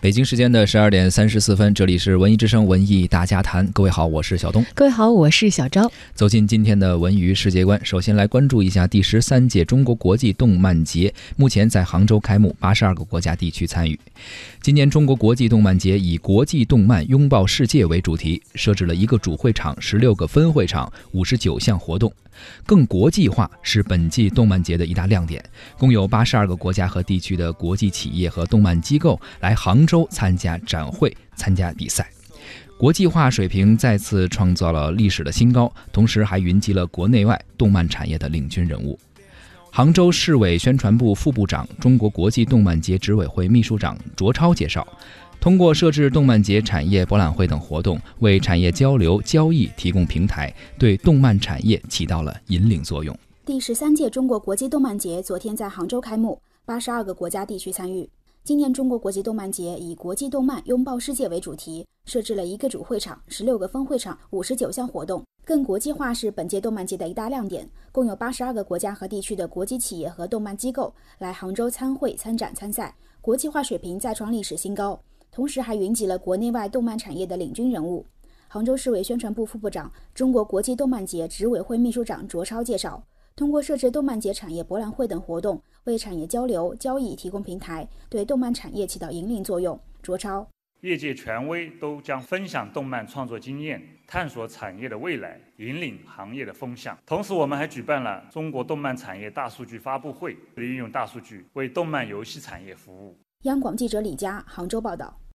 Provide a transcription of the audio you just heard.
北京时间的十二点三十四分，这里是文艺之声文艺大家谈。各位好，我是小东。各位好，我是小昭。走进今天的文娱世界观，首先来关注一下第十三届中国国际动漫节，目前在杭州开幕，八十二个国家地区参与。今年中国国际动漫节以“国际动漫拥抱世界”为主题，设置了一个主会场、十六个分会场、五十九项活动，更国际化是本季动漫节的一大亮点。共有八十二个国家和地区的国际企业和动漫机构来杭。州参加展会、参加比赛，国际化水平再次创造了历史的新高，同时还云集了国内外动漫产业的领军人物。杭州市委宣传部副部长、中国国际动漫节执委会秘书长卓超介绍，通过设置动漫节产业博览会等活动，为产业交流交易提供平台，对动漫产业起到了引领作用。第十三届中国国际动漫节昨天在杭州开幕，八十二个国家地区参与。今年中国国际动漫节以“国际动漫拥抱世界”为主题，设置了一个主会场、十六个分会场、五十九项活动，更国际化是本届动漫节的一大亮点。共有八十二个国家和地区的国际企业和动漫机构来杭州参会、参展、参赛，国际化水平再创历史新高。同时还云集了国内外动漫产业的领军人物。杭州市委宣传部副部长、中国国际动漫节执委会秘书长卓超介绍。通过设置动漫节产业博览会等活动，为产业交流交易提供平台，对动漫产业起到引领作用。卓超，业界权威都将分享动漫创作经验，探索产业的未来，引领行业的风向。同时，我们还举办了中国动漫产业大数据发布会，利用大数据为动漫游戏产业服务。央广记者李佳杭州报道。